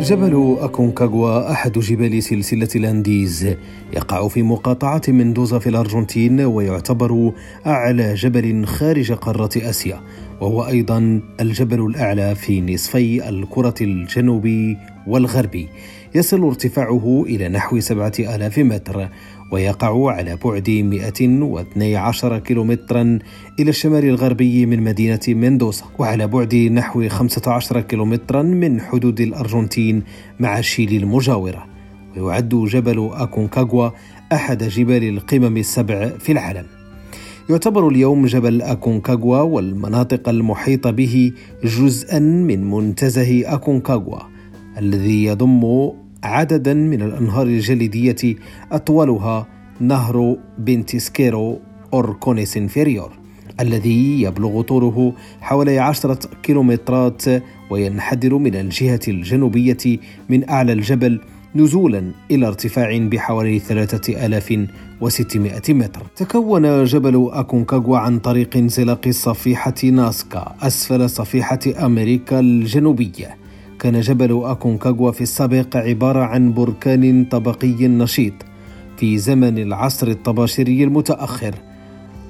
جبل أكونكاغوا أحد جبال سلسلة الأنديز يقع في مقاطعة مندوزا في الأرجنتين ويعتبر أعلى جبل خارج قارة آسيا. وهو أيضا الجبل الأعلى في نصفي الكرة الجنوبي والغربي. يصل ارتفاعه إلى نحو سبعة آلاف متر ويقع على بعد 112 كيلومترا إلى الشمال الغربي من مدينة مندوسا وعلى بعد نحو 15 كيلومترا من حدود الأرجنتين مع شيلي المجاورة. ويعد جبل أكونكاغوا أحد جبال القمم السبع في العالم. يعتبر اليوم جبل أكونكاغوا والمناطق المحيطة به جزءا من منتزه أكونكاغوا. الذي يضم عددا من الأنهار الجليدية أطولها نهر بنتسكيرو أوركونيس إنفيريور الذي يبلغ طوله حوالي عشرة كيلومترات وينحدر من الجهة الجنوبية من أعلى الجبل نزولا إلى ارتفاع بحوالي 3600 متر. تكون جبل أكونكاغوا عن طريق انزلاق صفيحة ناسكا أسفل صفيحة أمريكا الجنوبية. كان جبل أكونكاغوا في السابق عبارة عن بركان طبقي نشيط في زمن العصر الطباشيري المتأخر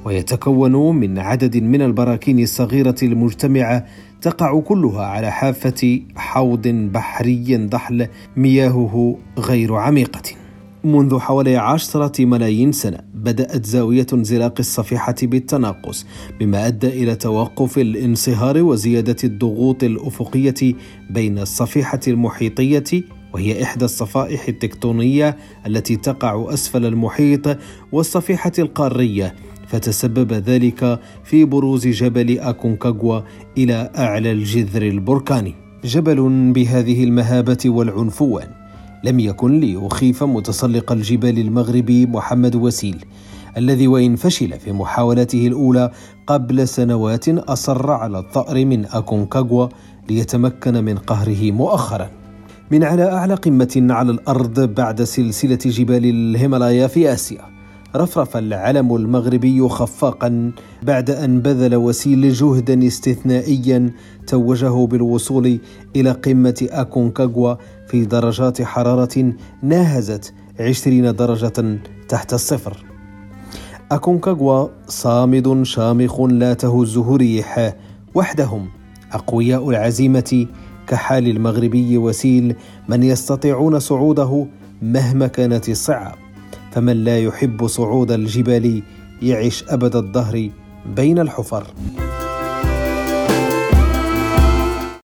ويتكون من عدد من البراكين الصغيرة المجتمعة تقع كلها على حافة حوض بحري ضحل مياهه غير عميقة. منذ حوالي عشرة ملايين سنة بدأت زاوية انزلاق الصفيحة بالتناقص مما أدى إلى توقف الانصهار وزيادة الضغوط الأفقية بين الصفيحة المحيطية وهي إحدى الصفائح التكتونية التي تقع أسفل المحيط والصفيحة القارية فتسبب ذلك في بروز جبل أكونكاغوا إلى أعلى الجذر البركاني. جبل بهذه المهابة والعنفوان. لم يكن ليخيف متسلق الجبال المغربي محمد وسيل الذي وإن فشل في محاولته الأولى قبل سنوات أصر على الثار من أكونكاغوا ليتمكن من قهره مؤخرا. من على أعلى قمة على الأرض بعد سلسلة جبال الهيمالايا في آسيا. رفرف العلم المغربي خفاقا بعد أن بذل وسيل جهدا استثنائيا توجه بالوصول إلى قمة أكونكاغوا في درجات حرارة ناهزت عشرين درجة تحت الصفر. أكونكاغوا صامد شامخ لا تهزه ريح وحدهم أقوياء العزيمة كحال المغربي وسيل من يستطيعون صعوده مهما كانت الصعاب. فمن لا يحب صعود الجبال يعش أبد الدهر بين الحفر.